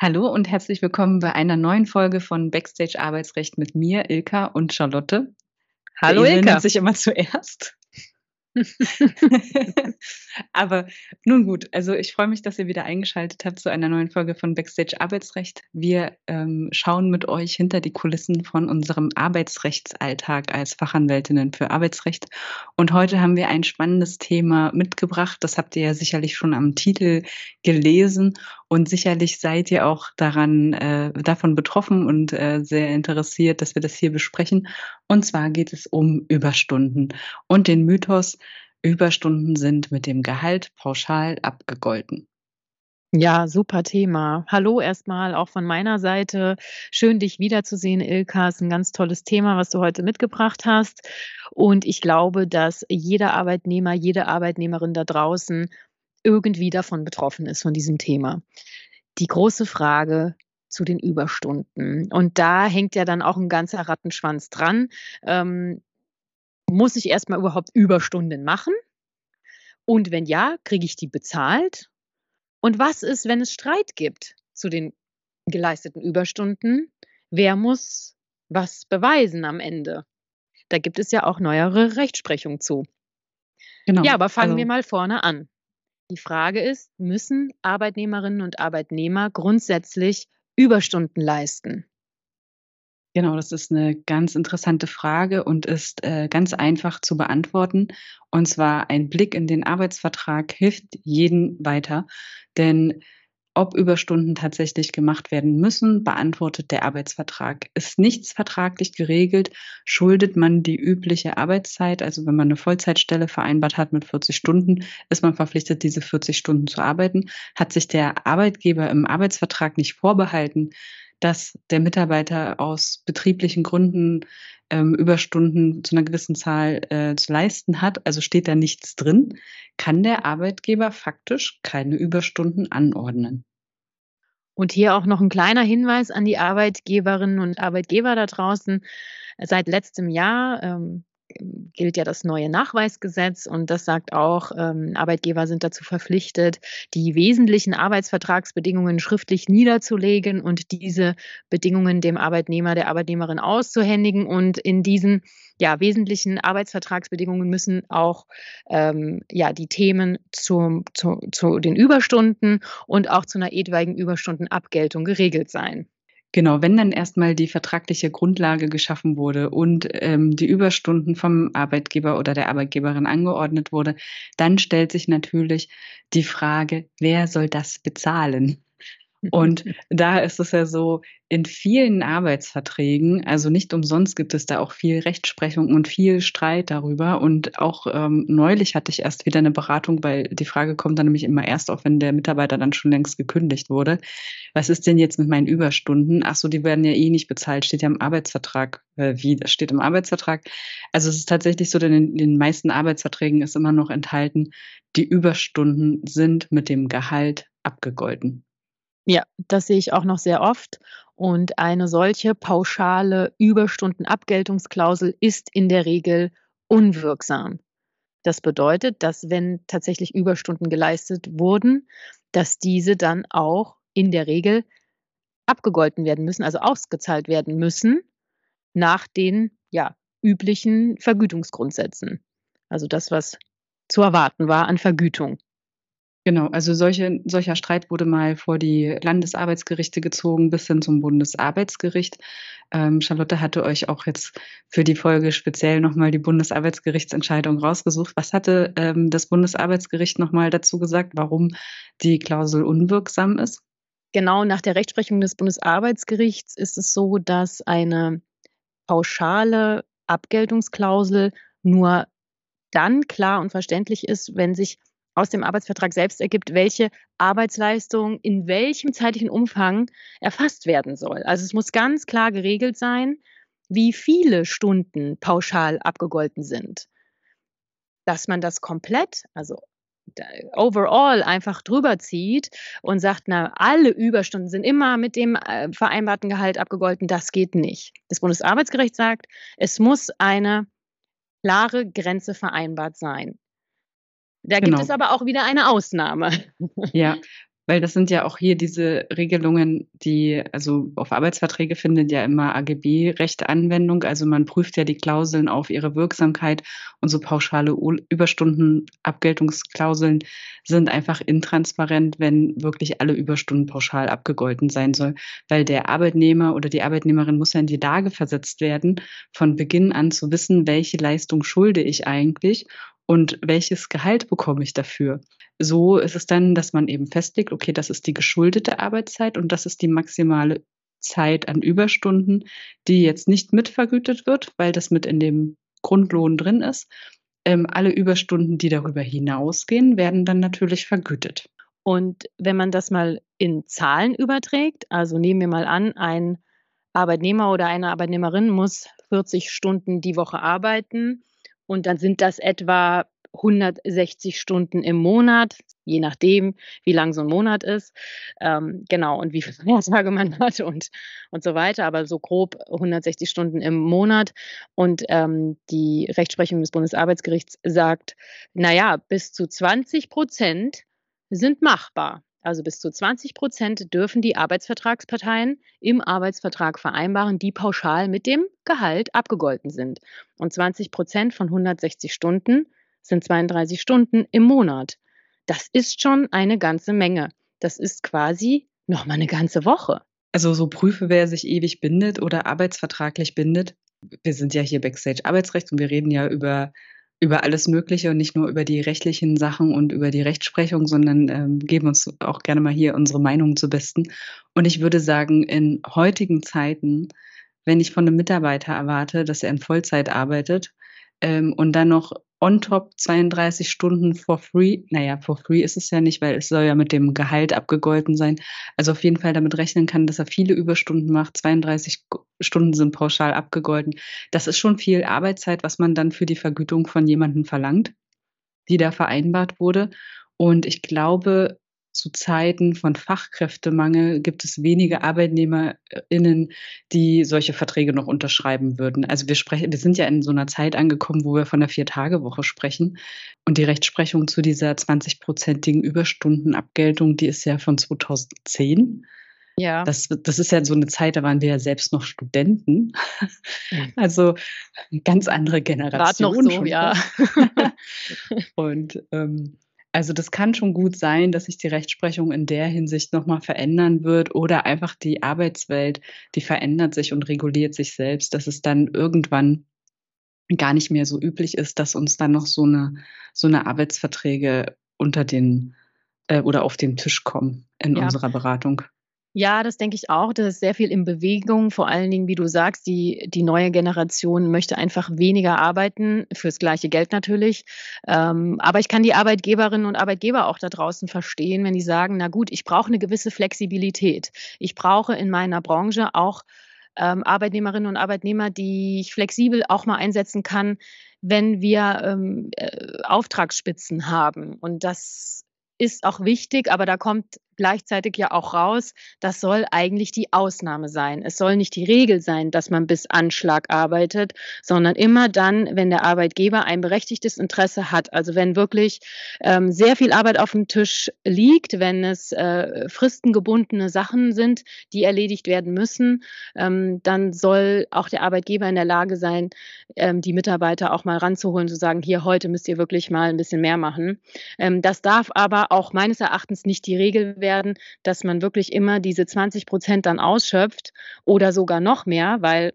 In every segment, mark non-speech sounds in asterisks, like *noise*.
Hallo und herzlich willkommen bei einer neuen Folge von Backstage Arbeitsrecht mit mir, Ilka und Charlotte. Hallo Ilka. nennt sich immer zuerst. *laughs* Aber nun gut, also ich freue mich, dass ihr wieder eingeschaltet habt zu einer neuen Folge von Backstage Arbeitsrecht. Wir ähm, schauen mit euch hinter die Kulissen von unserem Arbeitsrechtsalltag als Fachanwältinnen für Arbeitsrecht. Und heute haben wir ein spannendes Thema mitgebracht. Das habt ihr ja sicherlich schon am Titel gelesen. Und sicherlich seid ihr auch daran, äh, davon betroffen und äh, sehr interessiert, dass wir das hier besprechen. Und zwar geht es um Überstunden und den Mythos, Überstunden sind mit dem Gehalt pauschal abgegolten. Ja, super Thema. Hallo erstmal auch von meiner Seite. Schön, dich wiederzusehen, Ilka. Ist ein ganz tolles Thema, was du heute mitgebracht hast. Und ich glaube, dass jeder Arbeitnehmer, jede Arbeitnehmerin da draußen irgendwie davon betroffen ist, von diesem Thema. Die große Frage zu den Überstunden. Und da hängt ja dann auch ein ganzer Rattenschwanz dran. Ähm, muss ich erstmal überhaupt Überstunden machen? Und wenn ja, kriege ich die bezahlt? Und was ist, wenn es Streit gibt zu den geleisteten Überstunden? Wer muss was beweisen am Ende? Da gibt es ja auch neuere Rechtsprechung zu. Genau. Ja, aber fangen also, wir mal vorne an. Die Frage ist, müssen Arbeitnehmerinnen und Arbeitnehmer grundsätzlich Überstunden leisten? Genau, das ist eine ganz interessante Frage und ist äh, ganz einfach zu beantworten. Und zwar ein Blick in den Arbeitsvertrag hilft jeden weiter, denn ob Überstunden tatsächlich gemacht werden müssen, beantwortet der Arbeitsvertrag. Ist nichts vertraglich geregelt, schuldet man die übliche Arbeitszeit, also wenn man eine Vollzeitstelle vereinbart hat mit 40 Stunden, ist man verpflichtet, diese 40 Stunden zu arbeiten. Hat sich der Arbeitgeber im Arbeitsvertrag nicht vorbehalten, dass der Mitarbeiter aus betrieblichen Gründen ähm, Überstunden zu einer gewissen Zahl äh, zu leisten hat, also steht da nichts drin, kann der Arbeitgeber faktisch keine Überstunden anordnen. Und hier auch noch ein kleiner Hinweis an die Arbeitgeberinnen und Arbeitgeber da draußen. Seit letztem Jahr ähm, gilt ja das neue Nachweisgesetz und das sagt auch, ähm, Arbeitgeber sind dazu verpflichtet, die wesentlichen Arbeitsvertragsbedingungen schriftlich niederzulegen und diese Bedingungen dem Arbeitnehmer, der Arbeitnehmerin auszuhändigen. Und in diesen ja, wesentlichen Arbeitsvertragsbedingungen müssen auch ähm, ja, die Themen zu, zu, zu den Überstunden und auch zu einer etwaigen Überstundenabgeltung geregelt sein. Genau, wenn dann erstmal die vertragliche Grundlage geschaffen wurde und ähm, die Überstunden vom Arbeitgeber oder der Arbeitgeberin angeordnet wurde, dann stellt sich natürlich die Frage, wer soll das bezahlen? Und da ist es ja so, in vielen Arbeitsverträgen, also nicht umsonst gibt es da auch viel Rechtsprechung und viel Streit darüber. Und auch ähm, neulich hatte ich erst wieder eine Beratung, weil die Frage kommt dann nämlich immer erst auf, wenn der Mitarbeiter dann schon längst gekündigt wurde. Was ist denn jetzt mit meinen Überstunden? Ach so, die werden ja eh nicht bezahlt, steht ja im Arbeitsvertrag. Äh, wie, das steht im Arbeitsvertrag. Also es ist tatsächlich so, denn in den meisten Arbeitsverträgen ist immer noch enthalten, die Überstunden sind mit dem Gehalt abgegolten. Ja, das sehe ich auch noch sehr oft. Und eine solche pauschale Überstundenabgeltungsklausel ist in der Regel unwirksam. Das bedeutet, dass wenn tatsächlich Überstunden geleistet wurden, dass diese dann auch in der Regel abgegolten werden müssen, also ausgezahlt werden müssen nach den ja, üblichen Vergütungsgrundsätzen. Also das, was zu erwarten war an Vergütung. Genau, also solche, solcher Streit wurde mal vor die Landesarbeitsgerichte gezogen bis hin zum Bundesarbeitsgericht. Ähm, Charlotte hatte euch auch jetzt für die Folge speziell nochmal die Bundesarbeitsgerichtsentscheidung rausgesucht. Was hatte ähm, das Bundesarbeitsgericht nochmal dazu gesagt, warum die Klausel unwirksam ist? Genau, nach der Rechtsprechung des Bundesarbeitsgerichts ist es so, dass eine pauschale Abgeltungsklausel nur dann klar und verständlich ist, wenn sich aus dem Arbeitsvertrag selbst ergibt, welche Arbeitsleistung in welchem zeitlichen Umfang erfasst werden soll. Also es muss ganz klar geregelt sein, wie viele Stunden pauschal abgegolten sind. Dass man das komplett, also overall einfach drüber zieht und sagt, na, alle Überstunden sind immer mit dem äh, vereinbarten Gehalt abgegolten, das geht nicht. Das Bundesarbeitsgericht sagt, es muss eine klare Grenze vereinbart sein. Da Genau. gibt es aber auch wieder eine Ausnahme. *laughs* Ja, Weil das sind ja auch hier diese Regelungen, die, also auf Arbeitsverträge findet ja immer AGB-Recht Anwendung. Also man prüft ja die Klauseln auf ihre Wirksamkeit und so pauschale Überstundenabgeltungsklauseln sind einfach intransparent, wenn wirklich alle Überstunden pauschal abgegolten sein soll. Weil der Arbeitnehmer oder die Arbeitnehmerin muss ja in die Lage versetzt werden, von Beginn an zu wissen, welche Leistung schulde ich eigentlich und welches Gehalt bekomme ich dafür. So ist es dann, dass man eben festlegt, okay, das ist die geschuldete Arbeitszeit und das ist die maximale Zeit an Überstunden, die jetzt nicht mitvergütet wird, weil das mit in dem Grundlohn drin ist. Ähm, alle Überstunden, die darüber hinausgehen, werden dann natürlich vergütet. Und wenn man das mal in Zahlen überträgt, also nehmen wir mal an, ein Arbeitnehmer oder eine Arbeitnehmerin muss 40 Stunden die Woche arbeiten und dann sind das etwa 160 Stunden im Monat, je nachdem, wie lang so ein Monat ist. Ähm, genau, und wie viele *laughs* Feiertage man hat und, und so weiter. Aber so grob 160 Stunden im Monat. Und ähm, die Rechtsprechung des Bundesarbeitsgerichts sagt, naja, bis zu 20 Prozent sind machbar. Also bis zu 20 Prozent dürfen die Arbeitsvertragsparteien im Arbeitsvertrag vereinbaren, die pauschal mit dem Gehalt abgegolten sind. Und 20 Prozent von 160 Stunden sind 32 Stunden im Monat. Das ist schon eine ganze Menge. Das ist quasi nochmal eine ganze Woche. Also so prüfe, wer sich ewig bindet oder arbeitsvertraglich bindet. Wir sind ja hier Backstage Arbeitsrecht und wir reden ja über über alles Mögliche und nicht nur über die rechtlichen Sachen und über die Rechtsprechung, sondern ähm, geben uns auch gerne mal hier unsere Meinung zu besten. Und ich würde sagen, in heutigen Zeiten, wenn ich von einem Mitarbeiter erwarte, dass er in Vollzeit arbeitet ähm, und dann noch on top 32 Stunden for free. Naja, for free ist es ja nicht, weil es soll ja mit dem Gehalt abgegolten sein. Also auf jeden Fall damit rechnen kann, dass er viele Überstunden macht. 32 Stunden sind pauschal abgegolten. Das ist schon viel Arbeitszeit, was man dann für die Vergütung von jemandem verlangt, die da vereinbart wurde. Und ich glaube, zu Zeiten von Fachkräftemangel gibt es wenige ArbeitnehmerInnen, die solche Verträge noch unterschreiben würden. Also wir sprechen, wir sind ja in so einer Zeit angekommen, wo wir von der Vier-Tage-Woche sprechen. Und die Rechtsprechung zu dieser 20-prozentigen Überstundenabgeltung, die ist ja von 2010. Ja. Das, das ist ja so eine Zeit, da waren wir ja selbst noch Studenten. Also ganz andere Generation. Gerade noch so, ja. *laughs* Und ähm, also das kann schon gut sein, dass sich die Rechtsprechung in der Hinsicht nochmal verändern wird oder einfach die Arbeitswelt, die verändert sich und reguliert sich selbst, dass es dann irgendwann gar nicht mehr so üblich ist, dass uns dann noch so eine, so eine Arbeitsverträge unter den äh, oder auf den Tisch kommen in ja. unserer Beratung. Ja, das denke ich auch. Das ist sehr viel in Bewegung. Vor allen Dingen, wie du sagst, die, die neue Generation möchte einfach weniger arbeiten, fürs gleiche Geld natürlich. Ähm, aber ich kann die Arbeitgeberinnen und Arbeitgeber auch da draußen verstehen, wenn die sagen, na gut, ich brauche eine gewisse Flexibilität. Ich brauche in meiner Branche auch ähm, Arbeitnehmerinnen und Arbeitnehmer, die ich flexibel auch mal einsetzen kann, wenn wir ähm, äh, Auftragsspitzen haben. Und das ist auch wichtig, aber da kommt gleichzeitig ja auch raus, das soll eigentlich die Ausnahme sein. Es soll nicht die Regel sein, dass man bis Anschlag arbeitet, sondern immer dann, wenn der Arbeitgeber ein berechtigtes Interesse hat. Also wenn wirklich ähm, sehr viel Arbeit auf dem Tisch liegt, wenn es äh, fristengebundene Sachen sind, die erledigt werden müssen, ähm, dann soll auch der Arbeitgeber in der Lage sein, ähm, die Mitarbeiter auch mal ranzuholen, zu sagen, hier heute müsst ihr wirklich mal ein bisschen mehr machen. Ähm, das darf aber auch meines Erachtens nicht die Regel werden werden, dass man wirklich immer diese 20 Prozent dann ausschöpft oder sogar noch mehr, weil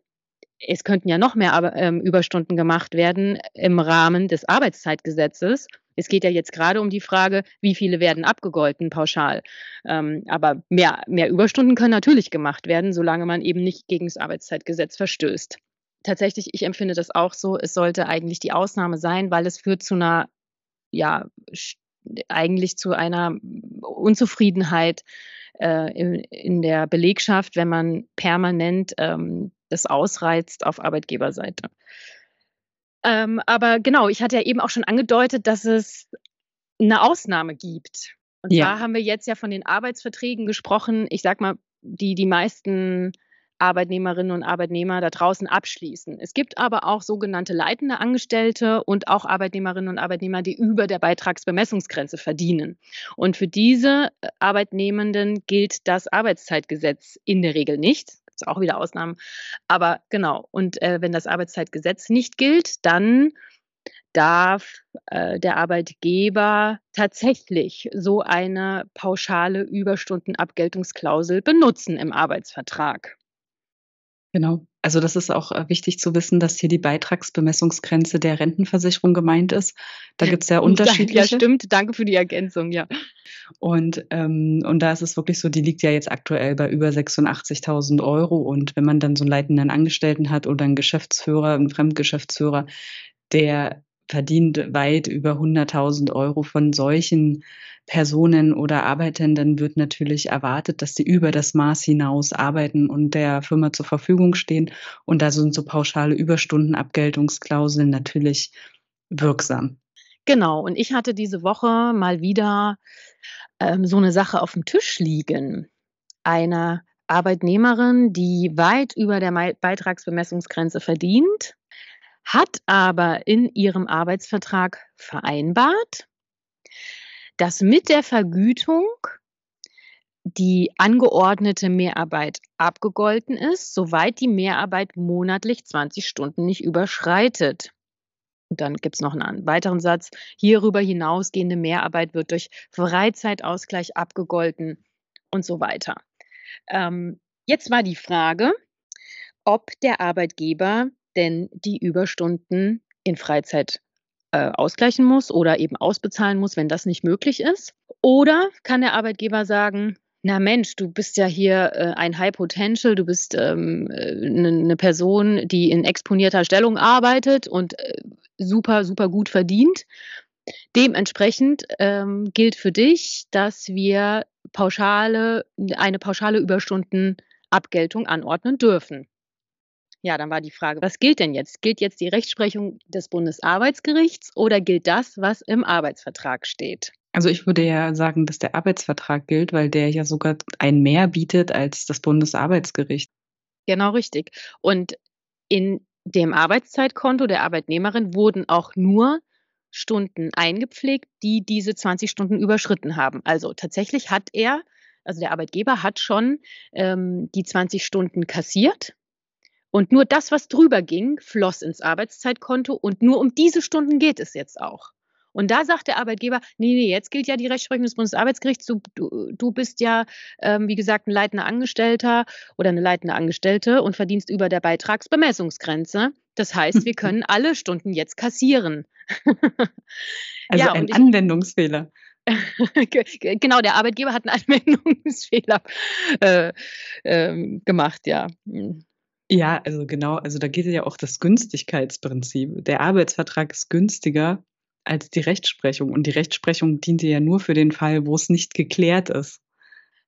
es könnten ja noch mehr ähm, Überstunden gemacht werden im Rahmen des Arbeitszeitgesetzes. Es geht ja jetzt gerade um die Frage, wie viele werden abgegolten pauschal. Ähm, aber mehr, mehr Überstunden können natürlich gemacht werden, solange man eben nicht gegen das Arbeitszeitgesetz verstößt. Tatsächlich, ich empfinde das auch so, es sollte eigentlich die Ausnahme sein, weil es führt zu einer ja, eigentlich zu einer Unzufriedenheit äh, in, in, der Belegschaft, wenn man permanent ähm, das ausreizt auf Arbeitgeberseite. Ähm, aber genau, ich hatte ja eben auch schon angedeutet, dass es eine Ausnahme gibt. Und ja. zwar haben wir jetzt ja von den Arbeitsverträgen gesprochen. Ich sag mal, die die meisten Arbeitnehmerinnen und Arbeitnehmer da draußen abschließen. Es gibt aber auch sogenannte leitende Angestellte und auch Arbeitnehmerinnen und Arbeitnehmer, die über der Beitragsbemessungsgrenze verdienen. Und für diese äh, Arbeitnehmenden gilt das Arbeitszeitgesetz in der Regel nicht. Gibt auch wieder Ausnahmen. Aber genau. Und äh, wenn das Arbeitszeitgesetz nicht gilt, dann darf äh, der Arbeitgeber tatsächlich so eine pauschale Überstundenabgeltungsklausel benutzen im Arbeitsvertrag. Genau. Also das ist auch äh, wichtig zu wissen, dass hier die Beitragsbemessungsgrenze der Rentenversicherung gemeint ist. Da gibt es *laughs* ja unterschiedliche. Ja, stimmt. Danke für die Ergänzung, ja. Und, ähm, und da ist es wirklich so, die liegt ja jetzt aktuell bei über 86.000 Euro. Und wenn man dann so einen leitenden Angestellten hat oder einen Geschäftsführer, einen Fremdgeschäftsführer, der verdient weit über 100.000 Euro von solchen Personen oder Arbeitenden wird natürlich erwartet, dass sie über das Maß hinaus arbeiten und der Firma zur Verfügung stehen. Und da sind so pauschale Überstundenabgeltungsklauseln natürlich wirksam. Genau, und ich hatte diese Woche mal wieder ähm, so eine Sache auf dem Tisch liegen. Eine Arbeitnehmerin, die weit über der Beitragsbemessungsgrenze verdient, hat aber in ihrem Arbeitsvertrag vereinbart, dass mit der Vergütung die angeordnete Mehrarbeit abgegolten ist, soweit die Mehrarbeit monatlich 20 Stunden nicht überschreitet. Und dann gibt es noch einen weiteren Satz. Hierüber hinausgehende Mehrarbeit wird durch Freizeitausgleich abgegolten und so weiter. Ähm, jetzt war die Frage, ob der Arbeitgeber denn die Überstunden in Freizeit äh, ausgleichen muss oder eben ausbezahlen muss, wenn das nicht möglich ist. Oder kann der Arbeitgeber sagen, na Mensch, du bist ja hier äh, ein High Potential, du bist ähm, eine äh, ne Person, die in exponierter Stellung arbeitet und äh, super, super gut verdient. Dementsprechend ähm, gilt für dich, dass wir pauschale, eine pauschale Überstundenabgeltung anordnen dürfen. Ja, dann war die Frage, was gilt denn jetzt? Gilt jetzt die Rechtsprechung des Bundesarbeitsgerichts oder gilt das, was im Arbeitsvertrag steht? Also ich würde ja sagen, dass der Arbeitsvertrag gilt, weil der ja sogar ein mehr bietet als das Bundesarbeitsgericht. Genau richtig. Und in dem Arbeitszeitkonto der Arbeitnehmerin wurden auch nur Stunden eingepflegt, die diese 20 Stunden überschritten haben. Also tatsächlich hat er, also der Arbeitgeber hat schon ähm, die 20 Stunden kassiert und nur das, was drüber ging, floss ins Arbeitszeitkonto und nur um diese Stunden geht es jetzt auch. Und da sagt der Arbeitgeber, nee, nee, jetzt gilt ja die Rechtsprechung des Bundesarbeitsgerichts. Du, du, du bist ja, ähm, wie gesagt, ein leitender Angestellter oder eine leitende Angestellte und verdienst über der Beitragsbemessungsgrenze. Das heißt, wir können *laughs* alle Stunden jetzt kassieren. *laughs* also ja, ein ich, Anwendungsfehler. *laughs* genau, der Arbeitgeber hat einen Anwendungsfehler äh, äh, gemacht, ja. Ja, also genau, also da geht ja auch das Günstigkeitsprinzip. Der Arbeitsvertrag ist günstiger als die Rechtsprechung und die Rechtsprechung diente ja nur für den Fall, wo es nicht geklärt ist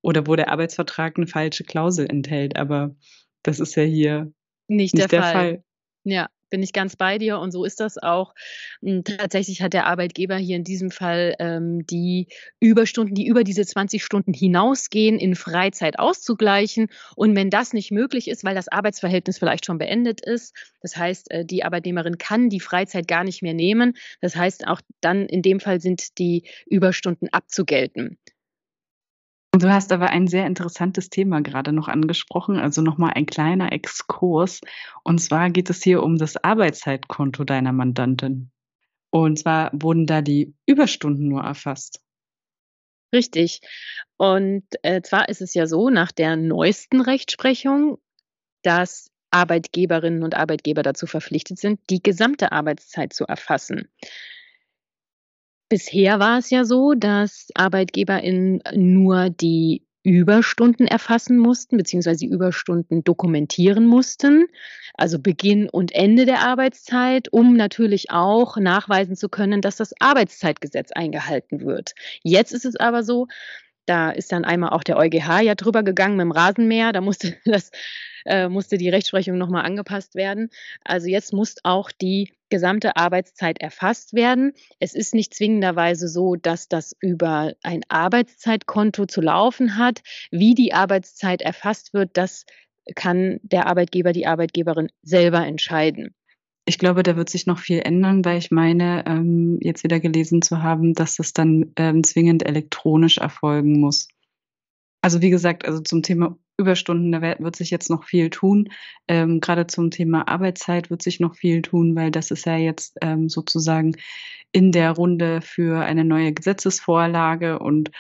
oder wo der Arbeitsvertrag eine falsche Klausel enthält, aber das ist ja hier nicht, nicht der, der Fall. Fall. Ja, bin ich ganz bei dir und so ist das auch. Hm, tatsächlich hat der Arbeitgeber hier in diesem Fall ähm, die Überstunden, die über diese 20 Stunden hinausgehen, in Freizeit auszugleichen. Und wenn das nicht möglich ist, weil das Arbeitsverhältnis vielleicht schon beendet ist, das heißt, äh, die Arbeitnehmerin kann die Freizeit gar nicht mehr nehmen, das heißt, auch dann in dem Fall sind die Überstunden abzugelten. Du hast aber ein sehr interessantes Thema gerade noch angesprochen, also nochmal ein kleiner Exkurs. Und zwar geht es hier um das Arbeitszeitkonto deiner Mandantin. Und zwar wurden da die Überstunden nur erfasst. Richtig. Und äh, zwar ist es ja so, nach der neuesten Rechtsprechung, dass Arbeitgeberinnen und Arbeitgeber dazu verpflichtet sind, die gesamte Arbeitszeit zu erfassen. Bisher war es ja so, dass ArbeitgeberInnen nur die Überstunden erfassen mussten, beziehungsweise die Überstunden dokumentieren mussten, also Beginn und Ende der Arbeitszeit, um natürlich auch nachweisen zu können, dass das Arbeitszeitgesetz eingehalten wird. Jetzt ist es aber so, da ist dann einmal auch der EuGH ja drüber gegangen mit dem Rasenmäher, da musste *laughs* das äh, musste die Rechtsprechung nochmal angepasst werden. Also jetzt muss auch die gesamte Arbeitszeit erfasst werden. Es ist nicht zwingenderweise so, dass das über ein Arbeitszeitkonto zu laufen hat. Wie die Arbeitszeit erfasst wird, das kann der Arbeitgeber, die Arbeitgeberin selber entscheiden. Ich glaube, da wird sich noch viel ändern, weil ich meine, ähm, jetzt wieder gelesen zu haben, dass das dann ähm, zwingend elektronisch erfolgen muss. Also wie gesagt, also zum Thema Überstunden, da wird sich jetzt noch viel tun. Ähm, Gerade zum Thema Arbeitszeit wird sich noch viel tun, weil das ist ja jetzt ähm, sozusagen in der Runde für eine neue Gesetzesvorlage und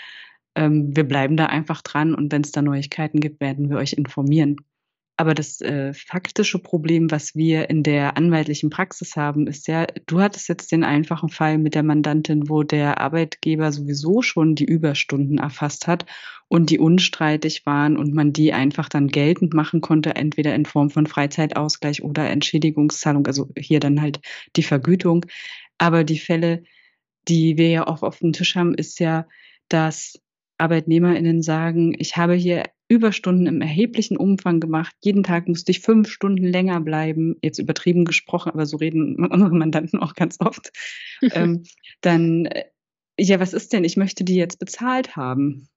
ähm, wir bleiben da einfach dran und wenn es da Neuigkeiten gibt, werden wir euch informieren. Aber das äh, faktische Problem, was wir in der anwaltlichen Praxis haben, ist ja, du hattest jetzt den einfachen Fall mit der Mandantin, wo der Arbeitgeber sowieso schon die Überstunden erfasst hat und die unstreitig waren und man die einfach dann geltend machen konnte, entweder in Form von Freizeitausgleich oder Entschädigungszahlung, also hier dann halt die Vergütung. Aber die Fälle, die wir ja auch auf dem Tisch haben, ist ja, dass ArbeitnehmerInnen sagen, ich habe hier Überstunden im erheblichen Umfang gemacht. Jeden Tag musste ich fünf Stunden länger bleiben. Jetzt übertrieben gesprochen, aber so reden *laughs* unsere Mandanten auch ganz oft. *laughs* ähm, dann, äh, ja, was ist denn? Ich möchte die jetzt bezahlt haben.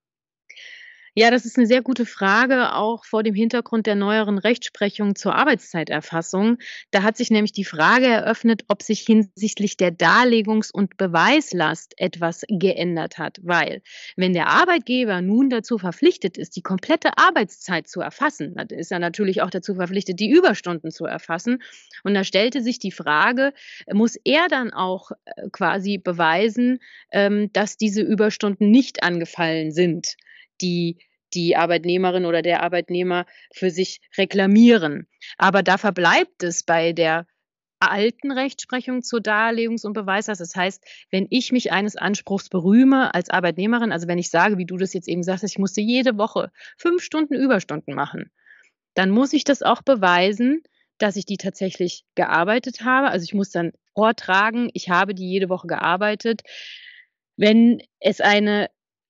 Ja, das ist eine sehr gute Frage, auch vor dem Hintergrund der neueren Rechtsprechung zur Arbeitszeiterfassung. Da hat sich nämlich die Frage eröffnet, ob sich hinsichtlich der Darlegungs- und Beweislast etwas geändert hat. Weil, wenn der Arbeitgeber nun dazu verpflichtet ist, die komplette Arbeitszeit zu erfassen, dann ist er natürlich auch dazu verpflichtet, die Überstunden zu erfassen. Und da stellte sich die Frage, muss er dann auch äh, quasi beweisen, ähm, dass diese Überstunden nicht angefallen sind? die die Arbeitnehmerin oder der Arbeitnehmer für sich reklamieren. Aber da verbleibt es bei der alten Rechtsprechung zur Darlegungs- und Beweislast. Das heißt, wenn ich mich eines Anspruchs berühme als Arbeitnehmerin, also wenn ich sage, wie du das jetzt eben sagst, ich musste jede Woche fünf Stunden Überstunden machen, dann muss ich das auch beweisen, dass ich die tatsächlich gearbeitet habe. Also ich muss dann vortragen, ich habe die jede Woche gearbeitet. Wenn es eine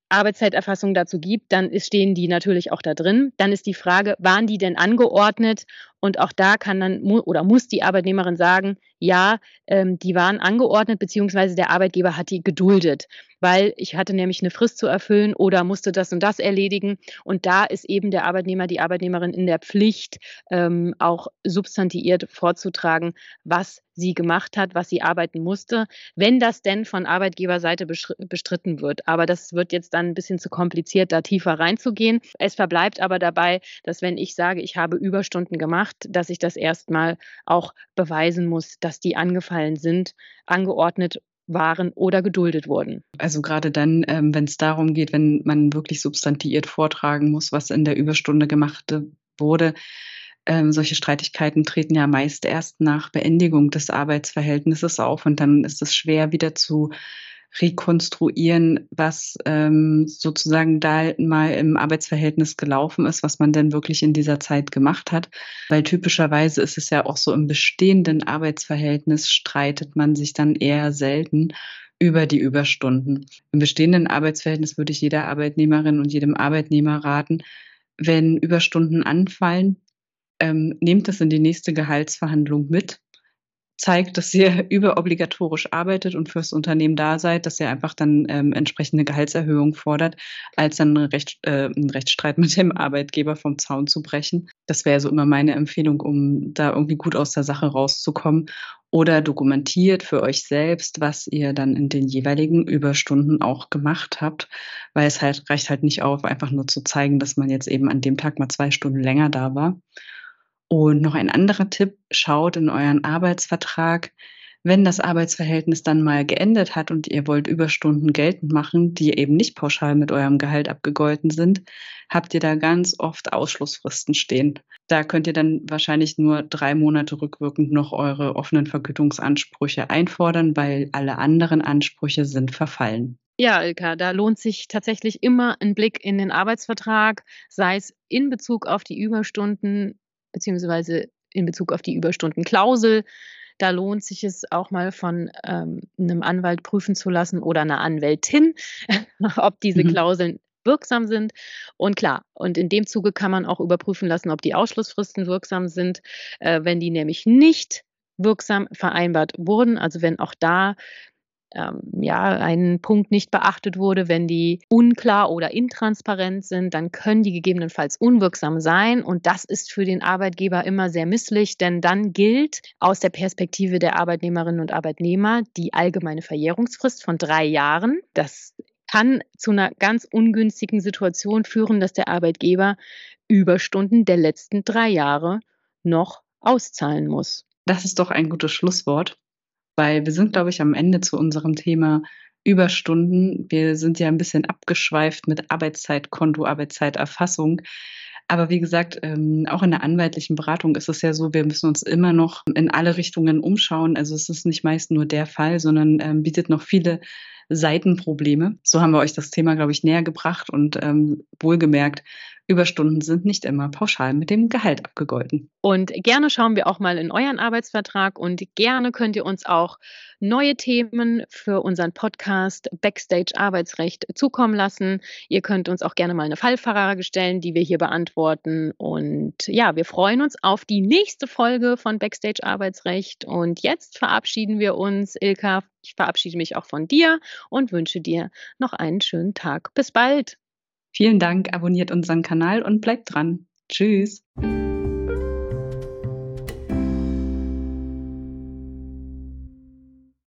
Arbeitszeiterfassung dazu gibt, dann stehen die natürlich auch da drin. Dann ist die Frage, waren die denn angeordnet? Und auch da kann dann oder muss die Arbeitnehmerin sagen, ja, ähm, die waren angeordnet, beziehungsweise der Arbeitgeber hat die geduldet, weil ich hatte nämlich eine Frist zu erfüllen oder musste das und das erledigen. Und da ist eben der Arbeitnehmer, die Arbeitnehmerin in der Pflicht, ähm, auch substantiiert vorzutragen, was sie gemacht hat, was sie arbeiten musste, wenn das denn von Arbeitgeberseite bestritten wird. Aber das wird jetzt dann ein bisschen zu kompliziert, da tiefer reinzugehen. Es verbleibt aber dabei, dass wenn ich sage, ich habe Überstunden gemacht, dass ich das erstmal auch beweisen muss, dass die angefallen sind, angeordnet waren oder geduldet wurden. Also gerade dann, ähm, wenn es darum geht, wenn man wirklich substantiiert vortragen muss, was in der Überstunde gemacht wurde, ähm, solche Streitigkeiten treten ja meist erst nach Beendigung des Arbeitsverhältnisses auf und dann ist es schwer wieder zu rekonstruieren, was ähm, sozusagen da mal im Arbeitsverhältnis gelaufen ist, was man denn wirklich in dieser Zeit gemacht hat. Weil typischerweise ist es ja auch so, im bestehenden Arbeitsverhältnis streitet man sich dann eher selten über die Überstunden. Im bestehenden Arbeitsverhältnis würde ich jeder Arbeitnehmerin und jedem Arbeitnehmer raten, wenn Überstunden anfallen, ähm, nehmt das in die nächste Gehaltsverhandlung mit zeigt, dass ihr *laughs* überobligatorisch arbeitet und fürs Unternehmen da seid, dass ihr einfach dann ähm, entsprechende Gehaltserhöhung fordert, als dann einen, Recht, äh, einen Rechtsstreit mit dem Arbeitgeber vom Zaun zu brechen. Das wäre so immer meine Empfehlung, um da irgendwie gut aus der Sache rauszukommen. Oder dokumentiert für euch selbst, was ihr dann in den jeweiligen Überstunden auch gemacht habt, weil es halt reicht halt nicht auf, einfach nur zu zeigen, dass man jetzt eben an dem Tag mal zwei Stunden länger da war. Und noch ein anderer Tipp, schaut in euren Arbeitsvertrag, wenn das Arbeitsverhältnis dann mal geendet hat und ihr wollt Überstunden geltend machen, die eben nicht pauschal mit eurem Gehalt abgegolten sind, habt ihr da ganz oft Ausschlussfristen stehen. Da könnt ihr dann wahrscheinlich nur drei Monate rückwirkend noch eure offenen Vergütungsansprüche einfordern, weil alle anderen Ansprüche sind verfallen. Ja, Ilka, da lohnt sich tatsächlich immer ein Blick in den Arbeitsvertrag, sei es in Bezug auf die Überstunden beziehungsweise in Bezug auf die Überstundenklausel. Da lohnt sich es auch mal von ähm, einem Anwalt prüfen zu lassen oder einer Anwältin, *laughs* ob diese mhm. Klauseln wirksam sind. Und klar, und in dem Zuge kann man auch überprüfen lassen, ob die Ausschlussfristen wirksam sind. Äh, wenn die nämlich nicht wirksam vereinbart wurden, also wenn auch da ähm, ja, ein Punkt nicht beachtet wurde, wenn die unklar oder intransparent sind, dann können die gegebenenfalls unwirksam sein. Und das ist für den Arbeitgeber immer sehr misslich, denn dann gilt aus der Perspektive der Arbeitnehmerinnen und Arbeitnehmer die allgemeine Verjährungsfrist von drei Jahren. Das kann zu einer ganz ungünstigen Situation führen, dass der Arbeitgeber Überstunden der letzten drei Jahre noch auszahlen muss. Das ist doch ein gutes Schlusswort, weil wir sind, glaube ich, am Ende zu unserem Thema Überstunden. Wir sind ja ein bisschen abgeschweift mit Arbeitszeitkonto, Arbeitszeiterfassung. Aber wie gesagt, ähm, auch in der anwaltlichen Beratung ist es ja so, wir müssen uns immer noch in alle Richtungen umschauen. Also es ist nicht meist nur der Fall, sondern ähm, bietet noch viele Seitenprobleme. So haben wir euch das Thema, glaube ich, näher gebracht und ähm, wohlgemerkt, Überstunden sind nicht immer pauschal mit dem Gehalt abgegolten. Und gerne schauen wir auch mal in euren Arbeitsvertrag und gerne könnt ihr uns auch neue Themen für unseren Podcast Backstage Arbeitsrecht zukommen lassen. Ihr könnt uns auch gerne mal eine Fallfrage stellen, die wir hier beantworten. Und ja, wir freuen uns auf die nächste Folge von Backstage Arbeitsrecht. Und jetzt verabschieden wir uns. Ilka, ich verabschiede mich auch von dir und wünsche dir noch einen schönen Tag. Bis bald. Vielen Dank, abonniert unseren Kanal und bleibt dran. Tschüss.